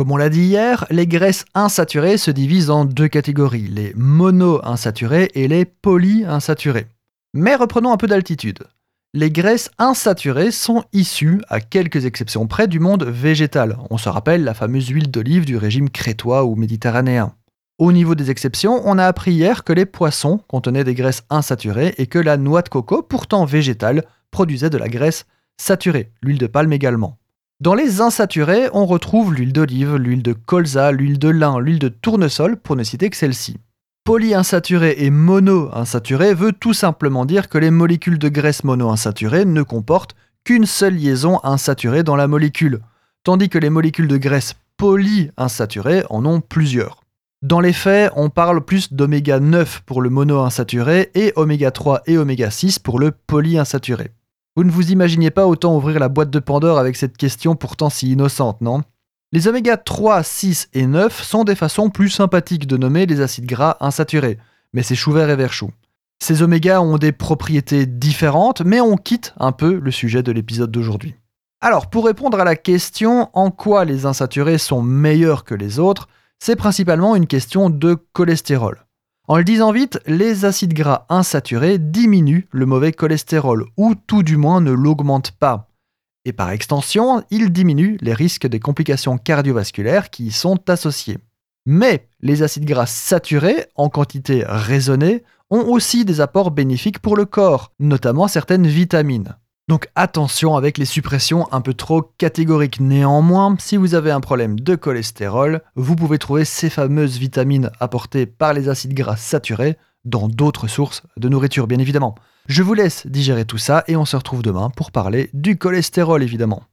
Comme on l'a dit hier, les graisses insaturées se divisent en deux catégories, les monoinsaturées et les polyinsaturées. Mais reprenons un peu d'altitude. Les graisses insaturées sont issues, à quelques exceptions près, du monde végétal. On se rappelle la fameuse huile d'olive du régime crétois ou méditerranéen. Au niveau des exceptions, on a appris hier que les poissons contenaient des graisses insaturées et que la noix de coco, pourtant végétale, produisait de la graisse saturée, l'huile de palme également. Dans les insaturés, on retrouve l'huile d'olive, l'huile de colza, l'huile de lin, l'huile de tournesol, pour ne citer que celle-ci. Polyinsaturé et monoinsaturé veut tout simplement dire que les molécules de graisse monoinsaturée ne comportent qu'une seule liaison insaturée dans la molécule, tandis que les molécules de graisse polyinsaturées en ont plusieurs. Dans les faits, on parle plus d'oméga 9 pour le monoinsaturé et oméga 3 et oméga 6 pour le polyinsaturé. Vous ne vous imaginiez pas autant ouvrir la boîte de Pandore avec cette question pourtant si innocente, non? Les oméga 3, 6 et 9 sont des façons plus sympathiques de nommer les acides gras insaturés, mais c'est chou vert et vert chou. Ces oméga ont des propriétés différentes, mais on quitte un peu le sujet de l'épisode d'aujourd'hui. Alors, pour répondre à la question en quoi les insaturés sont meilleurs que les autres, c'est principalement une question de cholestérol. En le disant vite, les acides gras insaturés diminuent le mauvais cholestérol, ou tout du moins ne l'augmentent pas. Et par extension, ils diminuent les risques des complications cardiovasculaires qui y sont associés. Mais les acides gras saturés, en quantité raisonnée, ont aussi des apports bénéfiques pour le corps, notamment certaines vitamines. Donc attention avec les suppressions un peu trop catégoriques. Néanmoins, si vous avez un problème de cholestérol, vous pouvez trouver ces fameuses vitamines apportées par les acides gras saturés dans d'autres sources de nourriture, bien évidemment. Je vous laisse digérer tout ça et on se retrouve demain pour parler du cholestérol, évidemment.